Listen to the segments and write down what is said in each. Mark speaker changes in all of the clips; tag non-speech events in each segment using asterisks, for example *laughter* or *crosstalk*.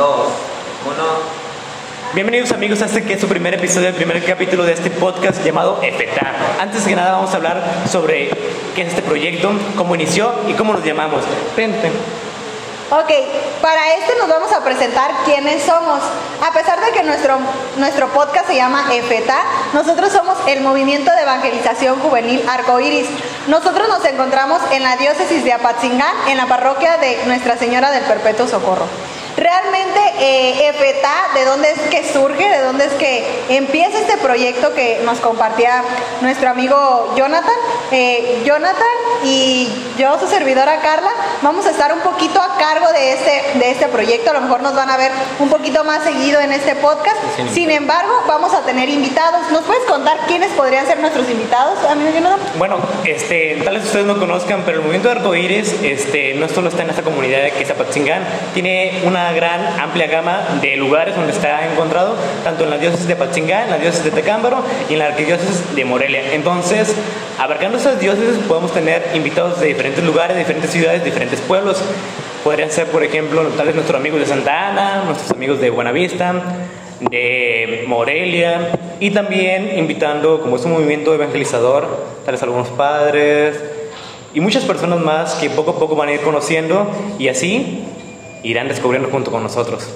Speaker 1: dos, uno.
Speaker 2: Bienvenidos amigos a este que es su primer episodio, el primer capítulo de este podcast llamado EFETA. Antes que nada vamos a hablar sobre qué es este proyecto, cómo inició y cómo nos llamamos. Ven, ven.
Speaker 3: Ok, para este nos vamos a presentar quiénes somos. A pesar de que nuestro, nuestro podcast se llama EFETA, nosotros somos el Movimiento de Evangelización Juvenil Arcoiris. Nosotros nos encontramos en la diócesis de Apatzingán, en la parroquia de Nuestra Señora del Perpetuo Socorro. Realmente, eh, EFETA, ¿de dónde es que surge? ¿De dónde es que empieza este proyecto que nos compartía nuestro amigo Jonathan? Eh, Jonathan y yo, su servidora Carla, vamos a estar un poquito a cargo de este, de este proyecto. A lo mejor nos van a ver un poquito más seguido en este podcast. Sin embargo, vamos a tener invitados. ¿Nos puedes contar quiénes podrían ser nuestros invitados, amigo Jonathan?
Speaker 2: Bueno, este, tal vez ustedes no conozcan, pero el movimiento de arcoíris este, no solo está en esta comunidad que es Apatzingán, tiene una gran, amplia gama de lugares donde está encontrado, tanto en la diócesis de Apatzingán, en la diócesis de Tecámbaro y en la arquidiócesis de Morelia. Entonces, abarcando esas diócesis podemos tener invitados de diferentes lugares, de diferentes ciudades, de diferentes pueblos. Podrían ser, por ejemplo, tal vez nuestros amigos de Santa Ana, nuestros amigos de Buenavista, de Morelia, y también invitando, como es un movimiento evangelizador, tal vez algunos padres y muchas personas más que poco a poco van a ir conociendo y así irán descubriendo junto con nosotros.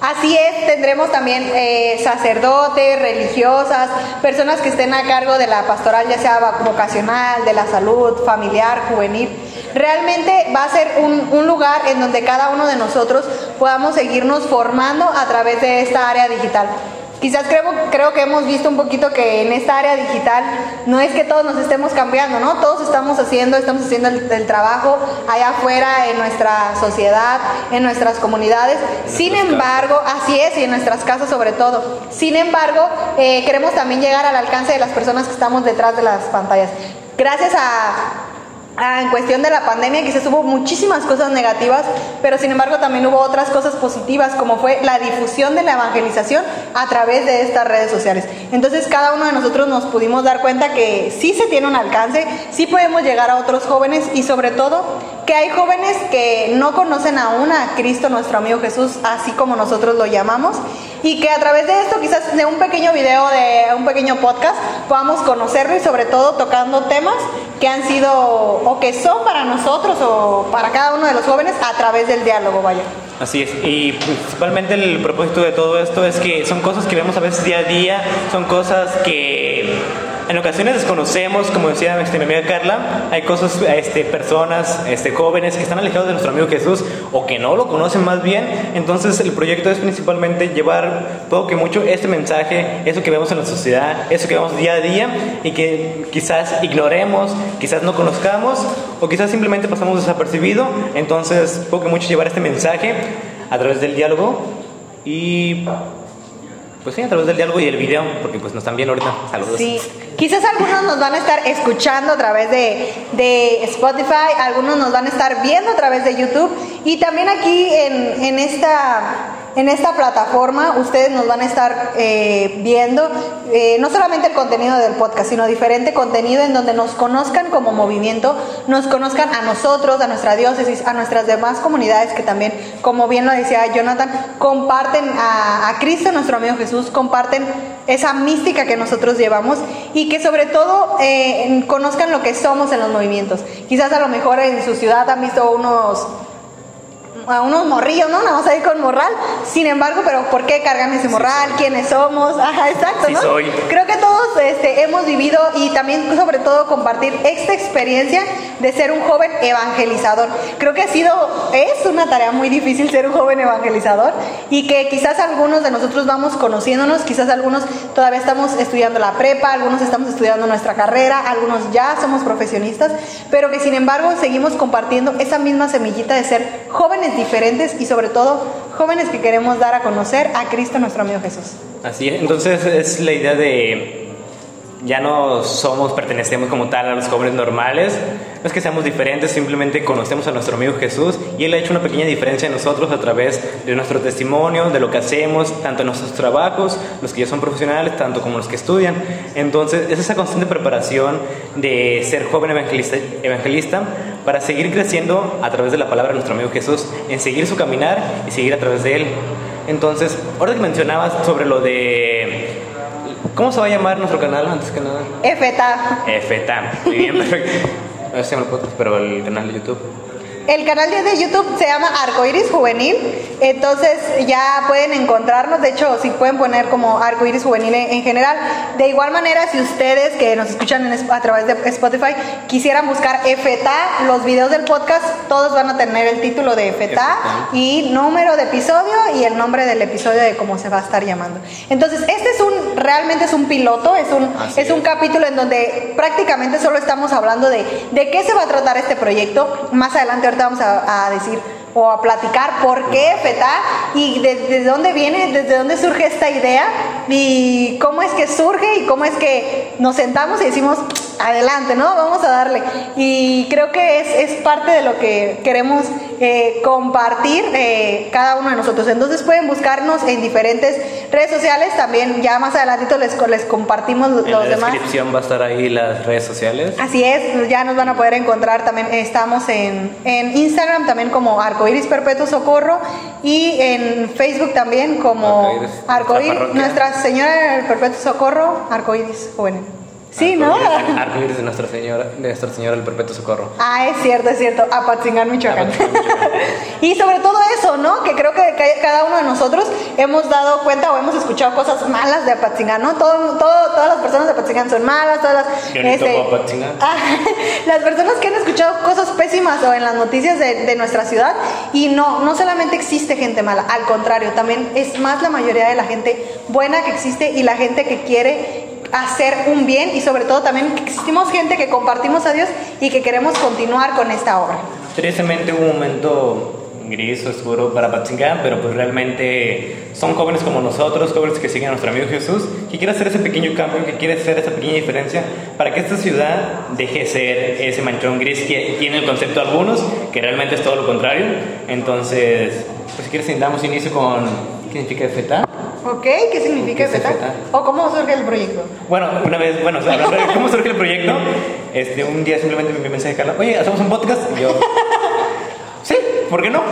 Speaker 3: Así es, tendremos también eh, sacerdotes, religiosas, personas que estén a cargo de la pastoral, ya sea vocacional, de la salud, familiar, juvenil. Realmente va a ser un, un lugar en donde cada uno de nosotros podamos seguirnos formando a través de esta área digital. Quizás creo, creo que hemos visto un poquito que en esta área digital no es que todos nos estemos cambiando, ¿no? Todos estamos haciendo, estamos haciendo el, el trabajo allá afuera en nuestra sociedad, en nuestras comunidades. Sin embargo, así es, y en nuestras casas sobre todo. Sin embargo, eh, queremos también llegar al alcance de las personas que estamos detrás de las pantallas. Gracias a Ah, en cuestión de la pandemia quizás hubo muchísimas cosas negativas, pero sin embargo también hubo otras cosas positivas, como fue la difusión de la evangelización a través de estas redes sociales. Entonces cada uno de nosotros nos pudimos dar cuenta que sí se tiene un alcance, sí podemos llegar a otros jóvenes y sobre todo que hay jóvenes que no conocen aún a Cristo, nuestro amigo Jesús, así como nosotros lo llamamos, y que a través de esto, quizás de un pequeño video, de un pequeño podcast, podamos conocerlo y sobre todo tocando temas que han sido o que son para nosotros o para cada uno de los jóvenes a través del diálogo, vaya.
Speaker 2: Así es, y principalmente el propósito de todo esto es que son cosas que vemos a veces día a día, son cosas que en ocasiones desconocemos, como decía mi amiga Carla, hay cosas, este, personas, este, jóvenes que están alejados de nuestro amigo Jesús o que no lo conocen más bien. Entonces el proyecto es principalmente llevar poco que mucho este mensaje, eso que vemos en la sociedad, eso que vemos día a día y que quizás ignoremos, quizás no conozcamos o quizás simplemente pasamos desapercibido. Entonces poco que mucho llevar este mensaje a través del diálogo y pues sí, a través del diálogo y el video, porque pues nos están viendo ahorita. Saludos.
Speaker 3: Sí, quizás algunos nos van a estar escuchando a través de, de Spotify, algunos nos van a estar viendo a través de YouTube y también aquí en, en esta en esta plataforma ustedes nos van a estar eh, viendo eh, no solamente el contenido del podcast, sino diferente contenido en donde nos conozcan como movimiento, nos conozcan a nosotros, a nuestra diócesis, a nuestras demás comunidades que también, como bien lo decía Jonathan, comparten a, Cristo, nuestro amigo Jesús, comparten esa mística que nosotros llevamos y que sobre todo eh, conozcan lo que somos en los movimientos. Quizás a lo mejor en su ciudad han visto unos a unos morrillos, ¿no? Vamos a ir con morral. Sin embargo, pero ¿por qué cargan ese morral? ¿Quiénes somos? Ajá, exacto,
Speaker 2: Sí
Speaker 3: ¿no?
Speaker 2: soy.
Speaker 3: Creo que todos este, hemos vivido y también sobre todo compartir esta experiencia de ser un joven evangelizador. Creo que ha sido, es una tarea muy difícil ser un joven evangelizador y que quizás algunos de nosotros vamos conociéndonos, quizás algunos todavía estamos estudiando la prepa, algunos estamos estudiando nuestra carrera, algunos ya somos profesionistas, pero que sin embargo seguimos compartiendo esa misma semillita de ser jóvenes diferentes y sobre todo jóvenes que queremos dar a conocer a Cristo nuestro amigo Jesús.
Speaker 2: Así es, entonces es la idea de ya no somos, pertenecemos como tal a los jóvenes normales, no es que seamos diferentes, simplemente conocemos a nuestro amigo Jesús y Él ha hecho una pequeña diferencia en nosotros a través de nuestro testimonio, de lo que hacemos, tanto en nuestros trabajos, los que ya son profesionales, tanto como los que estudian. Entonces, es esa constante preparación de ser joven evangelista, evangelista para seguir creciendo a través de la palabra de nuestro amigo Jesús, en seguir su caminar y seguir a través de Él. Entonces, ahora que mencionabas sobre lo de ¿Cómo se va a llamar nuestro canal antes que nada?
Speaker 3: FETA.
Speaker 2: FETA. Muy bien, perfecto. No sé si me lo puedo, pero el canal de YouTube.
Speaker 3: El canal de YouTube se llama Arcoiris Juvenil, entonces ya pueden encontrarnos, de hecho si pueden poner como Arcoiris Juvenil en, general. De igual manera, si ustedes que nos escuchan a través de Spotify quisieran buscar FTA, los videos del podcast, todos van a tener el título de FTA y número de episodio y el nombre del episodio de cómo se va a estar llamando. Entonces, este es un, realmente es un piloto, es un, es un capítulo en donde prácticamente solo estamos hablando de, de qué se va a tratar este proyecto. Más adelante vamos a, decir o a platicar por qué FETA y desde dónde viene, desde dónde surge esta idea y cómo es que surge y cómo es que nos sentamos y decimos, adelante, ¿no? Vamos a darle. Y creo que es, es parte de lo que queremos eh, compartir eh, cada uno de nosotros. Entonces pueden buscarnos en diferentes redes sociales. También ya más adelantito les, les compartimos los demás.
Speaker 2: En la descripción va a estar ahí las redes sociales.
Speaker 3: Así es, ya nos van a poder encontrar también. Estamos en, en Instagram también como Arcoiris Perpetuo Socorro y en Facebook también como Arcoiris, Nuestra Señora del Perpetuo Socorro, Arcoiris Juvenil. Sí, ¿no?
Speaker 2: Arcoíris de Nuestra Señora, de Nuestra Señora del Perpetuo Socorro.
Speaker 3: Ah, es cierto, es cierto. Apatzingán, Michoacán. *laughs* y sobre todo eso, ¿no? Que creo que cada uno de nosotros hemos dado cuenta o hemos escuchado cosas malas de Apatzingán, ¿no? Todo, todo, todas las personas de Apatzingán son malas, todas las...
Speaker 2: Este, Apatzingán. *laughs*
Speaker 3: Las personas que han escuchado cosas pésimas o en las noticias de, de nuestra ciudad y no, no solamente existe gente mala, al contrario, también es más la mayoría de la gente buena que existe y la gente que quiere hacer un bien y sobre todo también que existimos gente que compartimos a Dios y que queremos continuar con esta obra.
Speaker 2: Tristemente hubo un momento gris, oscuro para Patzingán, pero pues realmente son jóvenes como nosotros, jóvenes que siguen a nuestro amigo Jesús, que quiere hacer ese pequeño cambio, que quiere hacer esa pequeña diferencia para que esta ciudad deje de ser ese manchón gris que tiene el concepto de algunos, que realmente es todo lo contrario. Entonces, pues si quieres, damos inicio con ¿qué significa FETA?
Speaker 3: Ok, ¿qué significa ¿Qué ¿O cómo surge el proyecto?
Speaker 2: Bueno, una vez, bueno, hablando de cómo surge el proyecto, este, un día simplemente me mensaje de Carla, oye, ¿hacemos un podcast? Y yo, sí, ¿por qué no?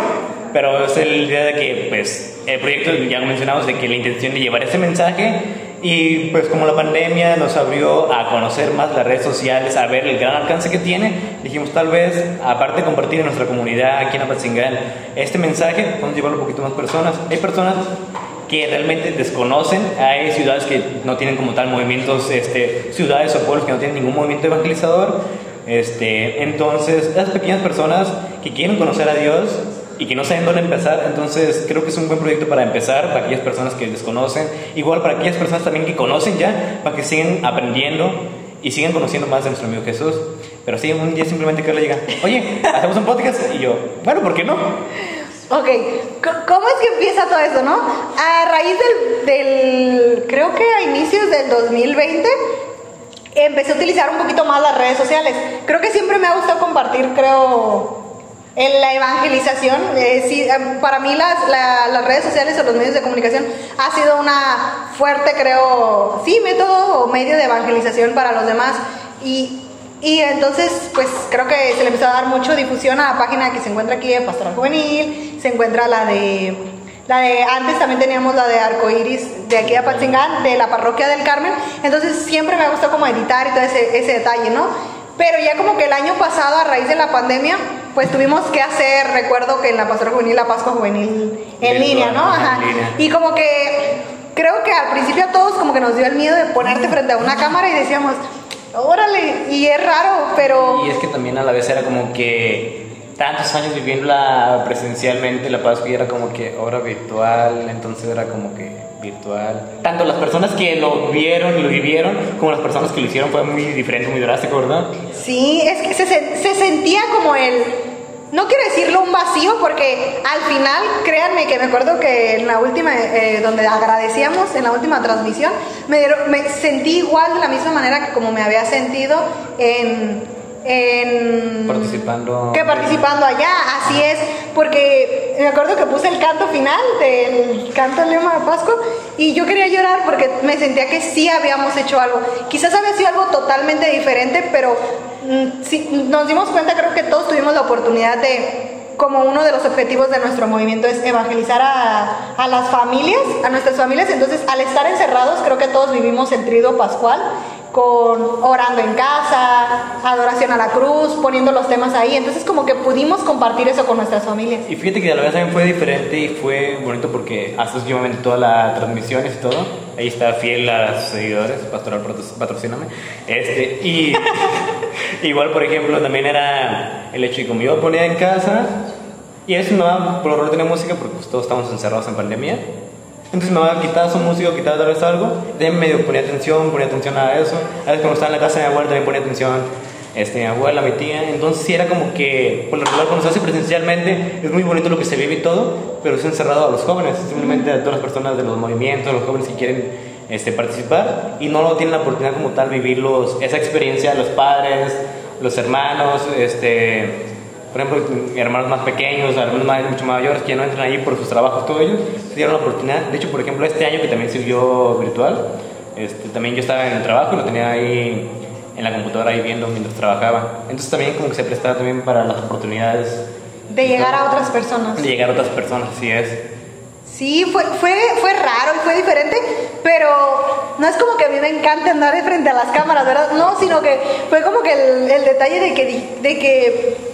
Speaker 2: Pero es el día de que, pues, el proyecto, ya mencionamos, de que la intención de llevar ese mensaje y pues como la pandemia nos abrió a conocer más las redes sociales, a ver el gran alcance que tiene, dijimos tal vez, aparte de compartir en nuestra comunidad aquí en Apatzingán, este mensaje, podemos llevarlo un poquito más personas. Hay personas que realmente desconocen. Hay ciudades que no tienen como tal movimientos, este, ciudades o pueblos que no tienen ningún movimiento evangelizador. Este, entonces, esas pequeñas personas que quieren conocer a Dios y que no saben dónde empezar, entonces creo que es un buen proyecto para empezar, para aquellas personas que desconocen, igual para aquellas personas también que conocen ya, para que sigan aprendiendo y sigan conociendo más de nuestro amigo Jesús. Pero sí, un día simplemente que le diga, oye, hacemos un podcast, y yo, bueno, ¿por qué no?
Speaker 3: Ok, ¿cómo es que empieza todo eso, no? A raíz del, creo que a inicios del 2020, empecé a utilizar un poquito más las redes sociales. Creo que siempre me ha gustado compartir, creo, en la evangelización. Eh, sí, em, para mí las, las redes sociales o los medios de comunicación ha sido una fuerte, creo, sí, método o medio de evangelización para los demás. Y y entonces, pues creo que se le empezó a dar mucho difusión a la página que se encuentra aquí de Pastoral Juvenil, se encuentra la de, la de, antes también teníamos la de Arcoiris de aquí de Apatzingán, de la parroquia del Carmen, entonces siempre me ha gustado como editar y todo ese, ese detalle, ¿no? Pero ya como que el año pasado, a raíz de la pandemia, pues tuvimos que hacer, recuerdo que en la Pastoral Juvenil, la Pascua Juvenil en línea, ¿no? Ajá. Y como que creo que al principio a todos como que nos dio el miedo de ponerte frente a una cámara y decíamos, Órale, y es raro, pero...
Speaker 2: Y es que también a la vez era como que tantos años viviéndola presencialmente, la Pascua era como que ahora virtual, entonces era como que virtual. Tanto las personas que lo vieron y lo vivieron, como las personas que lo hicieron fue muy diferente, muy drástico, ¿verdad?
Speaker 3: Sí, es que se, se sentía como el no quiero decirlo un vacío, porque al final, créanme que me acuerdo que en la última, eh, donde agradecíamos, en la última transmisión, me, dieron- me sentí igual de la misma manera que como me había sentido en... en
Speaker 2: Participando.
Speaker 3: que participando allá, así es, porque me acuerdo que puse el canto final del canto del lema de Pascua y yo quería llorar porque me sentía que sí habíamos hecho algo. Quizás había sido algo totalmente diferente, pero mm, sí, nos dimos cuenta, creo que todos tuvimos la oportunidad de, como uno de los objetivos de nuestro movimiento es evangelizar a, a las familias, a nuestras familias, entonces al estar encerrados creo que todos vivimos el trido pascual con orando en casa, adoración a la cruz, poniendo los temas ahí. Entonces como que pudimos compartir eso con nuestras familias.
Speaker 2: Y fíjate que la vez también fue diferente y fue bonito porque haces obviamente todas las transmisiones y todo. Ahí está fiel a los seguidores, Pastoral patro- patrocíname. Este, y *laughs* igual, por ejemplo, también era el hecho de como yo ponía en casa y eso no, por general tenía música porque pues, todos estamos encerrados en pandemia. Entonces me va a quitar su música, quitar tal vez algo. También medio ponía atención, ponía atención a eso. A veces cuando estaba en la casa de mi abuela también ponía atención este, mi abuela, mi tía. Entonces sí era como que, por lo regular cuando se hace presencialmente, es muy bonito lo que se vive y todo, pero es encerrado a los jóvenes, simplemente a todas las personas de los movimientos, los jóvenes que quieren este, participar y no tienen la oportunidad como tal vivirlos, esa experiencia, los padres, los hermanos, este, por ejemplo, hermanos más pequeños, algunos más, mucho mayores que ya no entran ahí por sus trabajos, todos ellos, se dieron la oportunidad. De hecho, por ejemplo, este año que también sirvió virtual, este, también yo estaba en el trabajo lo tenía ahí en la computadora ahí viendo mientras trabajaba. Entonces también como que se prestaba también para las oportunidades
Speaker 3: De llegar a otras personas.
Speaker 2: de llegar a otras personas, así es.
Speaker 3: Sí, fue, fue, fue raro y fue diferente, pero no es como que a mí me encante andar de frente a las cámaras, ¿verdad? No, sino que fue como que el, el detalle de que, de que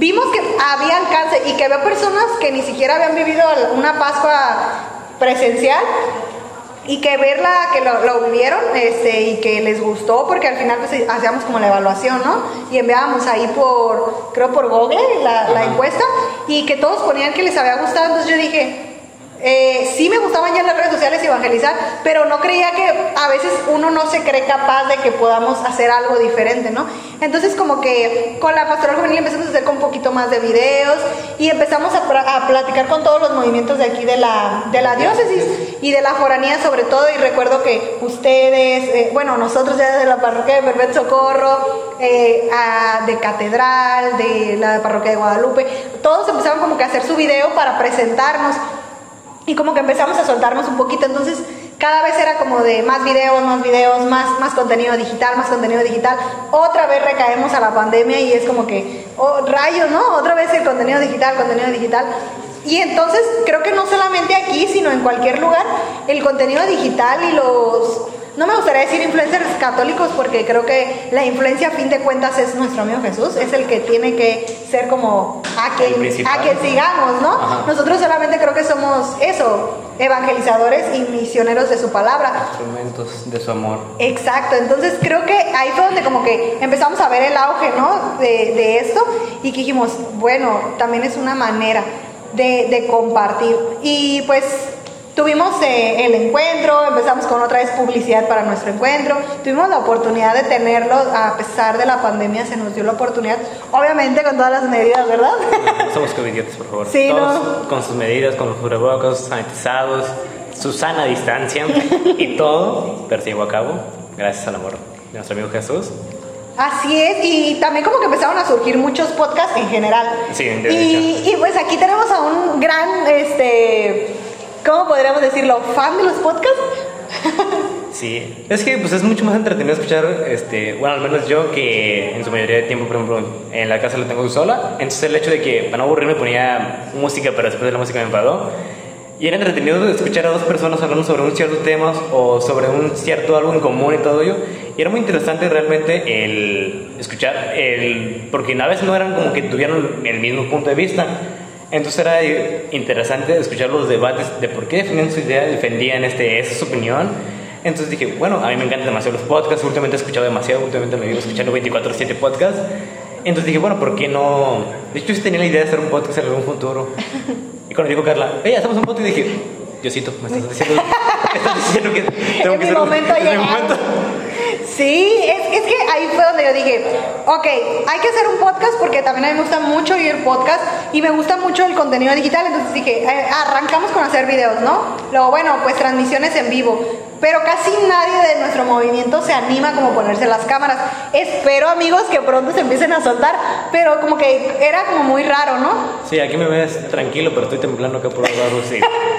Speaker 3: vimos que había alcance y que había personas que ni siquiera habían vivido una Pascua presencial y que verla, que lo, lo vivieron este, y que les gustó, porque al final pues, hacíamos como la evaluación, ¿no? Y enviábamos ahí por, creo por Google la, encuesta y que todos ponían que les había gustado, entonces yo dije, eh, sí me gustaban ya las redes sociales evangelizar, pero no creía que a veces uno no se cree capaz de que podamos hacer algo diferente, ¿no? Entonces como que con la pastoral juvenil empezamos a hacer con un poquito más de videos y empezamos a, platicar con todos los movimientos de aquí de la, de la diócesis y de la foranía sobre todo y recuerdo que ustedes, eh, bueno, nosotros ya de la parroquia de Verbet Socorro, eh, a- de Catedral, de la parroquia de Guadalupe, todos empezaron como que a hacer su video para presentarnos y como que empezamos a soltarnos un poquito, entonces cada vez era como de más videos, más videos, más, más contenido digital, más contenido digital. Otra vez recaemos a la pandemia y es como que, oh, rayos, ¿no? Otra vez el contenido digital, contenido digital. Y entonces creo que no solamente aquí, sino en cualquier lugar, el contenido digital y los... No me gustaría decir influencers católicos porque creo que la influencia a fin de cuentas es nuestro amigo Jesús, es el que tiene que ser como a quien, a quien sigamos, ¿no?
Speaker 2: Ajá.
Speaker 3: Nosotros solamente creo que somos eso, evangelizadores y misioneros de su palabra.
Speaker 2: Instrumentos de su amor.
Speaker 3: Exacto, entonces creo que ahí fue donde como que empezamos a ver el auge, ¿no? De, de esto y que dijimos, bueno, también es una manera de, de compartir. Y pues tuvimos eh, el encuentro, empezamos con otra vez publicidad para nuestro encuentro, tuvimos la oportunidad de tenerlo, a pesar de la pandemia se nos dio la oportunidad, obviamente con todas las medidas, ¿verdad?
Speaker 2: No *laughs* somos covidiotas, por favor.
Speaker 3: Sí,
Speaker 2: Todos
Speaker 3: no.
Speaker 2: con sus medidas, con los cubrebocas, sanitizados, su sana distancia y todo, pero se llevó a cabo gracias al amor de nuestro amigo Jesús.
Speaker 3: Así es, y también como que empezaron a surgir muchos podcasts en general.
Speaker 2: Sí,
Speaker 3: y, y pues aquí tenemos a un gran, este, ¿cómo podríamos decirlo? ¿Fan de los podcasts?
Speaker 2: Sí, es que pues es mucho más entretenido escuchar, este, bueno, al menos yo que en su mayoría de tiempo, por ejemplo, en la casa la tengo sola, entonces el hecho de que para no aburrirme ponía música, pero después de la música me enfadó. Y era entretenido escuchar a dos personas hablando sobre un cierto tema o sobre un cierto algo en común y todo ello. Y era muy interesante realmente el escuchar, el, porque a veces no eran como que tuvieran el mismo punto de vista. Entonces era interesante escuchar los debates de por qué defendían su idea, defendían este, esa es su opinión. Entonces dije, bueno, a mí me encantan demasiado los podcasts, últimamente he escuchado demasiado, últimamente me vivo escuchando 24/7 podcasts. Entonces dije, bueno, ¿por qué no? De hecho, yo tenía la idea de hacer un podcast en algún futuro. Y cuando dijo Carla, hey, hacemos un podcast, dije, Diosito, me estás diciendo, me estás diciendo que *laughs* tengo
Speaker 3: Es
Speaker 2: que
Speaker 3: mi
Speaker 2: hacer un-
Speaker 3: momento *laughs* ha
Speaker 2: es mi momento.
Speaker 3: Sí, es, que ahí fue donde yo dije, ok, hay que hacer un podcast porque también a mí me gusta mucho oír podcast y me gusta mucho el contenido digital, entonces dije, eh, arrancamos con hacer videos, ¿no? Luego, bueno, pues transmisiones en vivo pero casi nadie de nuestro movimiento se anima como a ponerse las cámaras. Espero amigos que pronto se empiecen a soltar, pero como que era como muy raro, ¿no?
Speaker 2: Sí, aquí me ves tranquilo, pero estoy temblando acá por lado, sí. *laughs*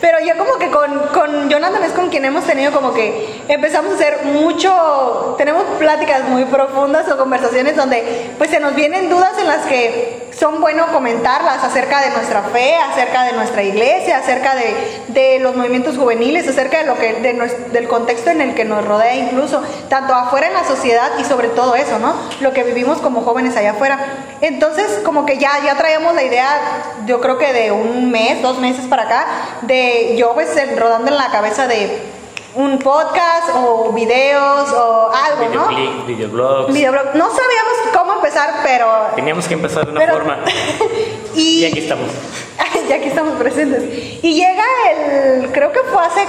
Speaker 3: pero yo como que con, con Jonathan es con quien hemos tenido como que empezamos a hacer mucho, tenemos pláticas muy profundas o conversaciones donde pues se nos vienen dudas en las que son bueno comentarlas acerca de nuestra fe, acerca de nuestra iglesia, acerca de, de los movimientos juveniles, acerca de lo que de del contexto en el que nos rodea incluso, tanto afuera en la sociedad y sobre todo eso, ¿no? Lo que vivimos como jóvenes allá afuera. Entonces, como que ya, ya traíamos la idea, yo creo que de un mes, dos meses para acá, de yo pues rodando en la cabeza de un podcast o videos o algo, ¿no?
Speaker 2: Videoblogs.
Speaker 3: Videoblog. No sabíamos cómo empezar, pero...
Speaker 2: Teníamos que empezar de una forma. *laughs* y, y aquí estamos. *laughs*
Speaker 3: y aquí estamos presentes. Y llega el, creo que fue hace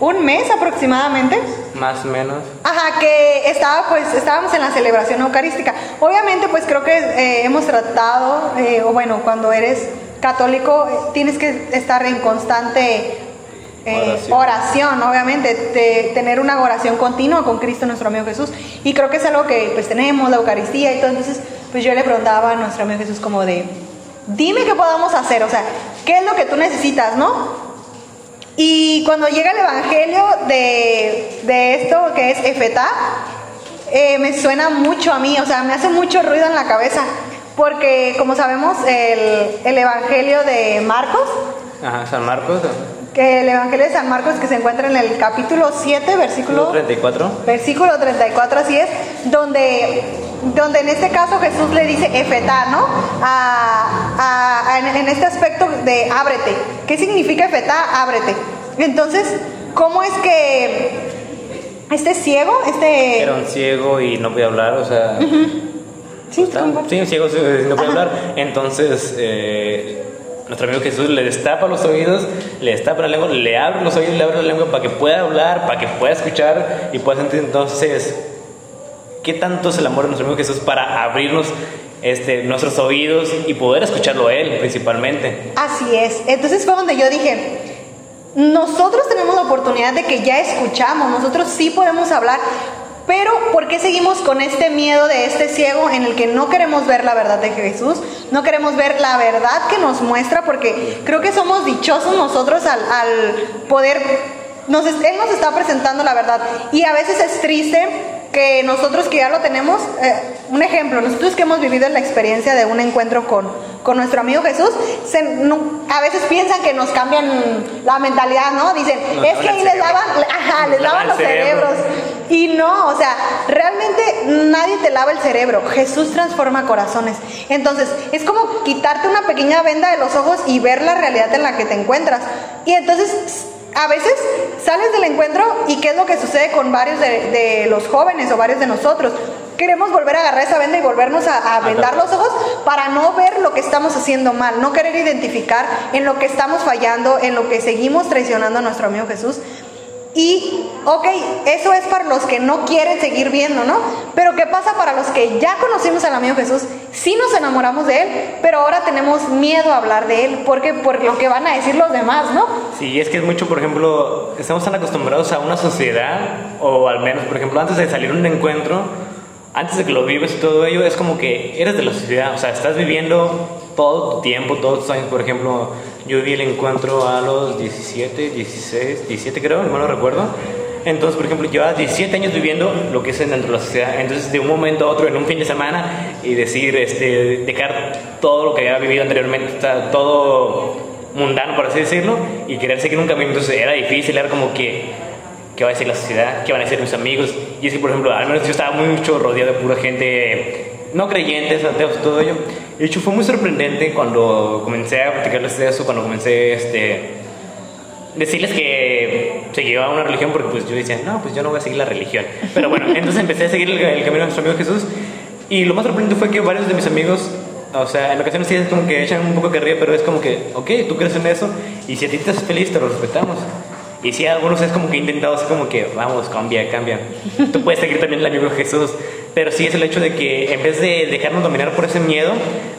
Speaker 3: un mes aproximadamente.
Speaker 2: Más o menos.
Speaker 3: Ajá, que estaba pues, estábamos en la celebración eucarística. Obviamente pues creo que eh, hemos tratado, eh, o bueno, cuando eres católico eh, tienes que estar en constante oración. obviamente, de tener una oración continua con Cristo nuestro amigo Jesús. Y creo que es algo que pues tenemos, la Eucaristía y todo. Entonces, pues yo le preguntaba a nuestro amigo Jesús como de, dime qué podemos hacer, o sea, ¿qué es lo que tú necesitas, no? Y cuando llega el Evangelio de, esto que es Efetá, eh, me suena mucho a mí, o sea, me hace mucho ruido en la cabeza, porque como sabemos, el, Evangelio de Marcos,
Speaker 2: Ajá, San Marcos,
Speaker 3: que el Evangelio de San Marcos que se encuentra en el capítulo 7, versículo
Speaker 2: 34.
Speaker 3: Versículo 34, así es, donde, donde en este caso Jesús le dice efetá, ¿no? A, en, este aspecto de ábrete. ¿Qué significa efetá? Ábrete. Entonces, ¿cómo es que este ciego, este...
Speaker 2: Era un ciego y no podía hablar, o sea...
Speaker 3: Sí,
Speaker 2: sí, un ciego no puede hablar. Entonces, eh, nuestro amigo Jesús le destapa los oídos, le destapa la lengua, le abre los oídos, le abre la lengua para que pueda hablar, para que pueda escuchar y pueda sentir. Entonces, ¿qué tanto es el amor de nuestro amigo Jesús para abrirnos este, nuestros oídos y poder escucharlo a Él principalmente?
Speaker 3: Así es. Entonces fue donde yo dije, nosotros tenemos la oportunidad de que ya escuchamos, nosotros sí podemos hablar, pero ¿por qué seguimos con este miedo de este ciego en el que no queremos ver la verdad de Jesús? No queremos ver la verdad que nos muestra porque creo que somos dichosos nosotros al, poder... Nos, él nos está presentando la verdad y a veces es triste que nosotros que ya lo tenemos, eh, un ejemplo, nosotros que hemos vivido la experiencia de un encuentro con, con nuestro amigo Jesús, a veces piensan que nos cambian la mentalidad, ¿no? Dicen, es que ahí les lavan, ajá, les lavan los cerebros. Y no, o sea, realmente nadie te lava el cerebro, Jesús transforma corazones. Entonces, es como quitarte una pequeña venda de los ojos y ver la realidad en la que te encuentras. Y entonces a veces sales del encuentro y qué es lo que sucede con varios de, los jóvenes o varios de nosotros. Queremos volver a agarrar esa venda y volvernos a, a, vendar los ojos para no ver lo que estamos haciendo mal, no querer identificar en lo que estamos fallando, en lo que seguimos traicionando a nuestro amigo Jesús. Y, ok, eso es para los que no quieren seguir viendo, ¿no? Pero ¿qué pasa para los que ya conocimos al amigo Jesús? Sí nos enamoramos de Él, pero ahora tenemos miedo a hablar de Él, porque por lo que van a decir los demás, ¿no?
Speaker 2: Sí, es que es mucho, por ejemplo, estamos tan acostumbrados a una sociedad, o al menos, por ejemplo, antes de salir a un encuentro, antes de que lo vives y todo ello, es como que eres de la sociedad, o sea, estás viviendo todo tu tiempo, todos tus años, por ejemplo, yo vi el encuentro a los 17, 16, 17 creo, no lo recuerdo. Entonces, por ejemplo, llevaba 17 años viviendo lo que es dentro de la sociedad. Entonces, de un momento a otro, en un fin de semana, y decir, este, dejar todo lo que había vivido anteriormente, todo mundano, por así decirlo, y querer seguir un camino, entonces era difícil, era como que, ¿qué va a decir la sociedad? ¿Qué van a decir mis amigos? Y es que, por ejemplo, al menos yo estaba mucho rodeado de pura gente no creyentes, ateos, todo ello. De hecho, fue muy sorprendente cuando comencé a platicarles de eso, cuando comencé este, decirles que seguía una religión, porque pues yo decía, no, pues yo no voy a seguir la religión. Pero bueno, *laughs* entonces empecé a seguir el, camino de nuestro amigo Jesús. Y lo más sorprendente fue que varios de mis amigos, o sea, en ocasiones sí es como que echan un poco que ríe, pero es como que, ok, tú crees en eso, y si a ti te haces feliz, te lo respetamos. Y si algunos es como que he intentado así como que, vamos, cambia, cambia. *laughs* Tú puedes seguir también el amigo Jesús. Pero sí es el hecho de que en vez de dejarnos dominar por ese miedo,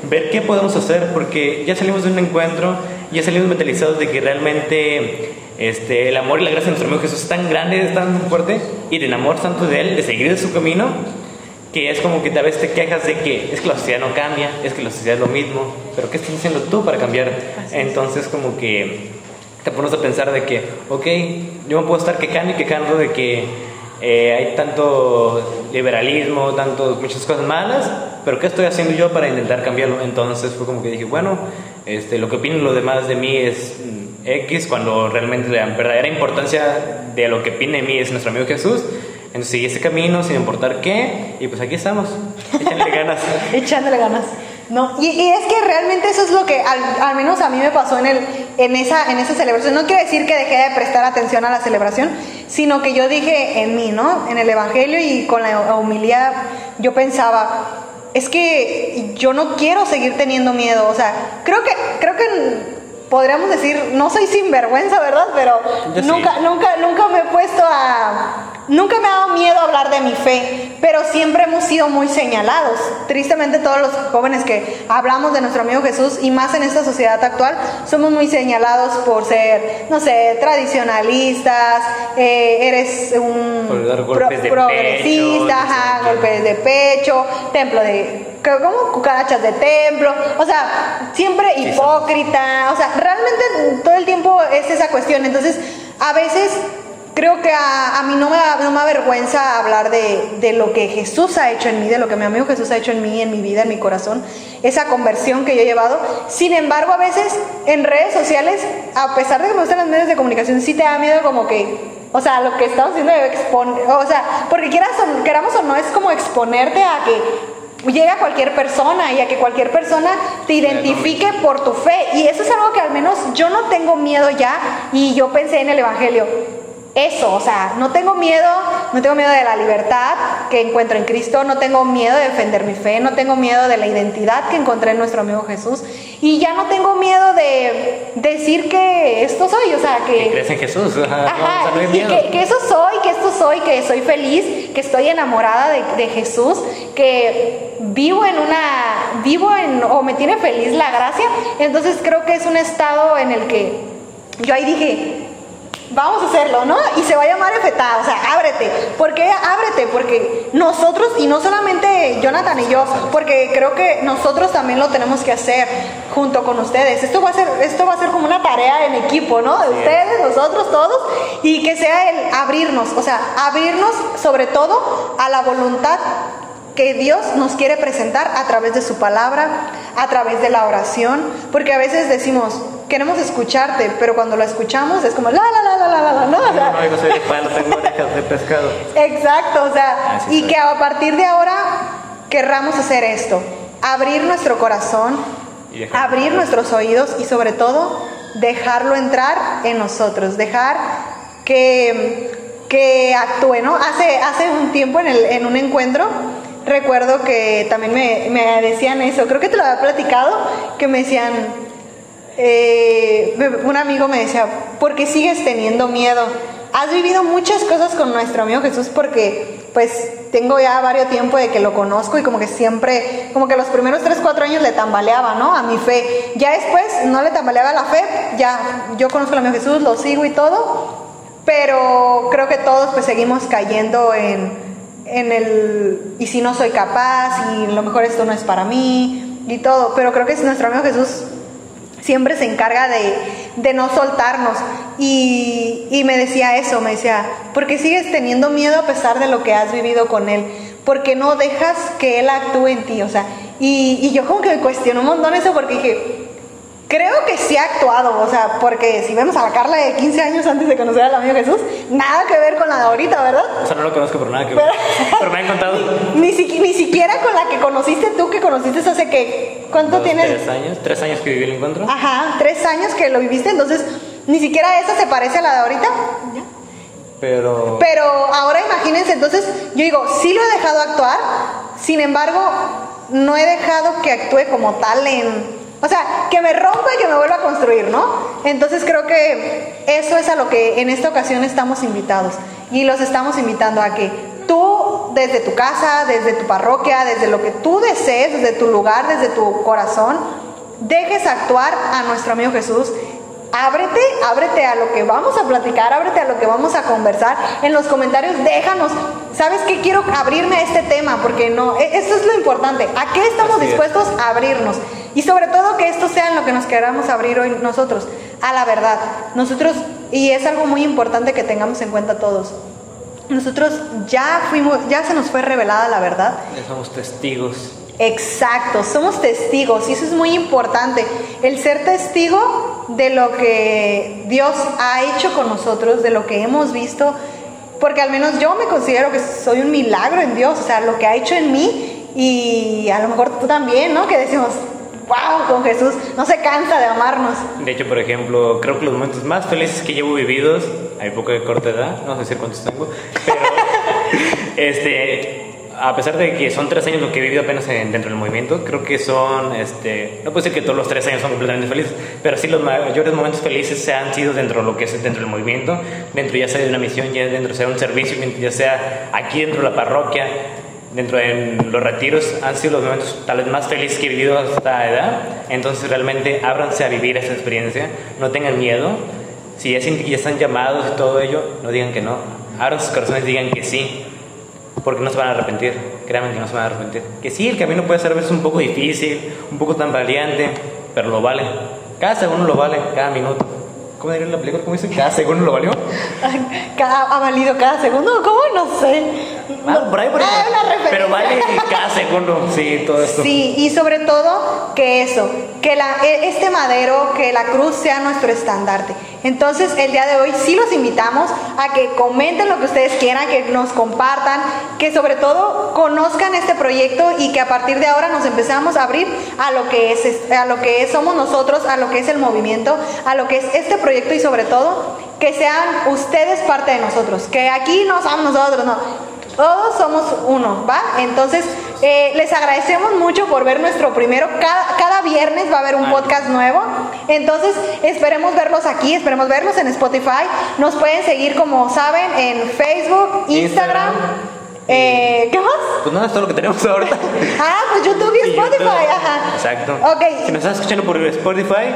Speaker 2: ver qué podemos hacer, porque ya salimos de un encuentro, ya salimos mentalizados de que realmente este, el amor y la gracia de nuestro amigo Jesús es tan grande, es tan fuerte, y del amor tanto de Él, de seguir de su camino, que es como que tal vez te quejas de que es que la sociedad no cambia, es que la sociedad es lo mismo, pero ¿qué estás haciendo tú para cambiar? Entonces como que te pones a pensar de que, ok, yo me puedo estar quejando y quejando de que eh, hay tanto liberalismo, tanto muchas cosas malas, pero ¿qué estoy haciendo yo para intentar cambiarlo? Entonces fue como que dije, bueno, este, lo que opinan los demás de mí es mm, X, cuando realmente la verdadera importancia de lo que opine de mí es nuestro amigo Jesús. Entonces seguí ese camino sin importar qué, y pues aquí estamos, *laughs* echándole ganas.
Speaker 3: echándole ganas. No, y, y, es que realmente eso es lo que al, al, menos a mí me pasó en, el, en, esa, en esa celebración. No quiere decir que dejé de prestar atención a la celebración, sino que yo dije en mí, ¿no? En el Evangelio y con la humildad, yo pensaba, es que yo no quiero seguir teniendo miedo. O sea, creo que, creo que podríamos decir, no soy sinvergüenza, ¿verdad? Pero nunca, nunca, nunca me he puesto a Nunca me ha dado miedo hablar de mi fe, pero siempre hemos sido muy señalados. Tristemente todos los jóvenes que hablamos de nuestro amigo Jesús y más en esta sociedad actual, somos muy señalados por ser, no sé, tradicionalistas, eh, eres un
Speaker 2: pro
Speaker 3: progresista, ajá, golpes de pecho, templo de como cucarachas de templo, o sea, siempre hipócrita, o sea, realmente todo el tiempo es esa cuestión. Entonces, a veces creo que a, a mí no me, no me avergüenza hablar de, de, lo que Jesús ha hecho en mí, de lo que mi amigo Jesús ha hecho en mí, en mi vida, en mi corazón, esa conversión que yo he llevado. Sin embargo, a veces en redes sociales, a pesar de que me gustan los medios de comunicación, sí te da miedo como que, o sea, lo que estamos haciendo de exponer, o sea, porque quieras o, queramos o no, es como exponerte a que llegue a cualquier persona y a que cualquier persona te identifique por tu fe. Y eso es algo que al menos yo no tengo miedo ya y yo pensé en el Evangelio eso, o sea, no tengo miedo, no tengo miedo de la libertad que encuentro en Cristo, no tengo miedo de defender mi fe, no tengo miedo de la identidad que encontré en nuestro amigo Jesús y ya no tengo miedo de decir que esto soy, o sea, que...
Speaker 2: Que crees en Jesús, *laughs*
Speaker 3: ajá, no, y que, que, eso soy, que esto soy, que soy feliz, que estoy enamorada de, de Jesús, que vivo en una, vivo en, o me tiene feliz la gracia, entonces creo que es un estado en el que yo ahí dije, vamos a hacerlo, ¿no? Y se va a llamar Efetá, o sea, ábrete. ¿Por qué ábrete? Porque nosotros, y no solamente Jonathan y yo, porque creo que nosotros también lo tenemos que hacer junto con ustedes. Esto va a ser, esto va a ser como una tarea en equipo, ¿no? De ustedes, nosotros, todos, y que sea el abrirnos, o sea, abrirnos sobre todo a la voluntad que Dios nos quiere presentar a través de su palabra, a través de la oración, porque a veces decimos, queremos escucharte, pero cuando lo escuchamos es como la la la la la la, ¿no? O sea,
Speaker 2: no, no, soy de pan, tengo orejas de pescado.
Speaker 3: Exacto, o sea, y que a partir de ahora querramos hacer esto, abrir nuestro corazón, abrir nuestros oídos y sobre todo dejarlo entrar en nosotros, dejar que, que actúe, ¿no? Hace, hace un tiempo en, el, en un encuentro recuerdo que también me, me, decían eso, creo que te lo había platicado, que me decían, eh, un amigo me decía, ¿por qué sigues teniendo miedo? Has vivido muchas cosas con nuestro amigo Jesús porque pues tengo ya varios tiempo de que lo conozco y como que siempre, como que los primeros 3, 4 años le tambaleaba, ¿no? A mi fe. Ya después no le tambaleaba la fe, ya yo conozco al amigo Jesús, lo sigo y todo, pero creo que todos pues seguimos cayendo en, en el, y si no soy capaz, y lo mejor esto no es para mí, y todo, pero creo que si nuestro amigo Jesús siempre se encarga de, de no soltarnos. Y, y, me decía eso, me decía, porque sigues teniendo miedo a pesar de lo que has vivido con Él? porque no dejas que Él actúe en ti? O sea, y, y yo como que me cuestiono un montón eso porque dije, Creo que sí ha actuado, o sea, porque si vemos a la Carla de 15 años antes de conocer al amigo Jesús, nada que ver con la de ahorita, ¿verdad?
Speaker 2: O sea, no lo conozco por nada que ver. *laughs* Pero, me han contado. *laughs*
Speaker 3: ni, ni siquiera con la que conociste tú, que conociste hace que. ¿Cuánto tienes?
Speaker 2: Tres años, tres años que viví el encuentro.
Speaker 3: Ajá, tres años que lo viviste, entonces ni siquiera esa se parece a la de ahorita.
Speaker 2: Pero.
Speaker 3: Pero ahora imagínense, entonces, yo digo, sí lo he dejado actuar, sin embargo, no he dejado que actúe como tal en o sea, que me rompa y que me vuelva a construir, ¿no? Entonces creo que eso es a lo que en esta ocasión estamos invitados. Y los estamos invitando a que tú, desde tu casa, desde tu parroquia, desde lo que tú desees, desde tu lugar, desde tu corazón, dejes actuar a nuestro amigo Jesús ábrete, ábrete a lo que vamos a platicar, ábrete a lo que vamos a conversar. En los comentarios déjanos, ¿sabes qué? Quiero abrirme a este tema, porque no, e, esto es lo importante. ¿A qué estamos dispuestos a abrirnos? Y sobre todo que esto sea en lo que nos queramos abrir hoy nosotros, a la verdad. Nosotros, y es algo muy importante que tengamos en cuenta todos. Nosotros ya fuimos, ya se nos fue revelada la verdad.
Speaker 2: Ya somos testigos.
Speaker 3: Exacto, somos testigos y eso es muy importante. El ser testigo de lo que Dios ha hecho con nosotros, de lo que hemos visto, porque al menos yo me considero que soy un milagro en Dios, o sea, lo que ha hecho en mí y a lo mejor tú también, ¿no? Que decimos, wow, con Jesús, no se cansa de amarnos.
Speaker 2: De hecho, por ejemplo, creo que los momentos más felices que llevo vividos, hay poco de corta edad, no sé si cuántos tengo, pero *laughs* este a pesar de que son tres años lo que he vivido apenas dentro del movimiento, creo que son, este, no puedo decir que todos los tres años son completamente felices, pero sí los mayores momentos felices se han sido dentro de lo que es dentro del movimiento, dentro ya sea de una misión, ya dentro sea un servicio, ya sea aquí dentro de la parroquia, dentro de los retiros, han sido los momentos tal vez más felices que he vivido hasta edad. Entonces realmente ábranse a vivir esa experiencia, no tengan miedo. Si ya, ya están llamados y todo ello, no digan que no. Abran sus corazones y digan que sí porque no se van a arrepentir, créanme que no se van a arrepentir. Que sí, el camino puede ser a veces un poco difícil, un poco tan valiente, pero lo vale. Cada segundo lo vale, cada minuto. ¿Cómo diría la película? ¿Cómo dice? ¿Cada segundo lo valió? *laughs*
Speaker 3: ¿Ha valido cada segundo? ¿Cómo? No sé.
Speaker 2: Ah, por ahí, por ahí. Ah, pero vale cada segundo, sí, todo esto.
Speaker 3: Sí, y sobre todo que eso, que la, e, este madero, que la cruz sea nuestro estandarte. Entonces, el día de hoy sí los invitamos a que comenten lo que ustedes quieran, que nos compartan, que sobre todo conozcan este proyecto y que a partir de ahora nos empezamos a abrir a lo que es a lo que somos nosotros, a lo que es el movimiento, a lo que es este proyecto y sobre todo que sean ustedes parte de nosotros, que aquí no somos nosotros, no, todos somos uno, ¿va? Entonces, eh, les agradecemos mucho por ver nuestro primero. Cada, cada viernes va a haber un podcast nuevo. Entonces, esperemos verlos aquí, esperemos verlos en Spotify. Nos pueden seguir, como saben, en Facebook, Instagram. Eh, ¿Qué más?
Speaker 2: Pues nada, es todo lo que tenemos ahorita.
Speaker 3: ah, pues YouTube y *laughs* Spotify, ajá.
Speaker 2: Exacto.
Speaker 3: Ok.
Speaker 2: Si nos estás escuchando por Spotify,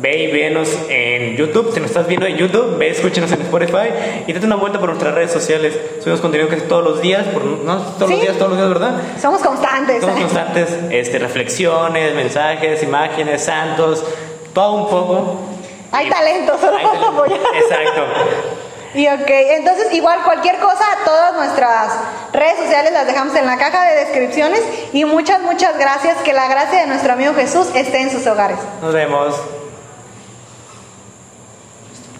Speaker 2: ve y venos en YouTube. Si nos estás viendo en YouTube, ve, escúchenos en Spotify y date una vuelta por nuestras redes sociales. Subimos contenido casi todos los días, por, no todos los días, todos los días, ¿verdad?
Speaker 3: Somos constantes.
Speaker 2: Somos constantes, este, reflexiones, mensajes, imágenes, santos, todo un poco.
Speaker 3: Hay talento, solo falta apoyar.
Speaker 2: Exacto.
Speaker 3: Y ok, entonces igual cualquier cosa, todas nuestras redes sociales las dejamos en la caja de descripciones y muchas, muchas gracias. Que la gracia de nuestro amigo Jesús esté en sus hogares.
Speaker 2: Nos vemos.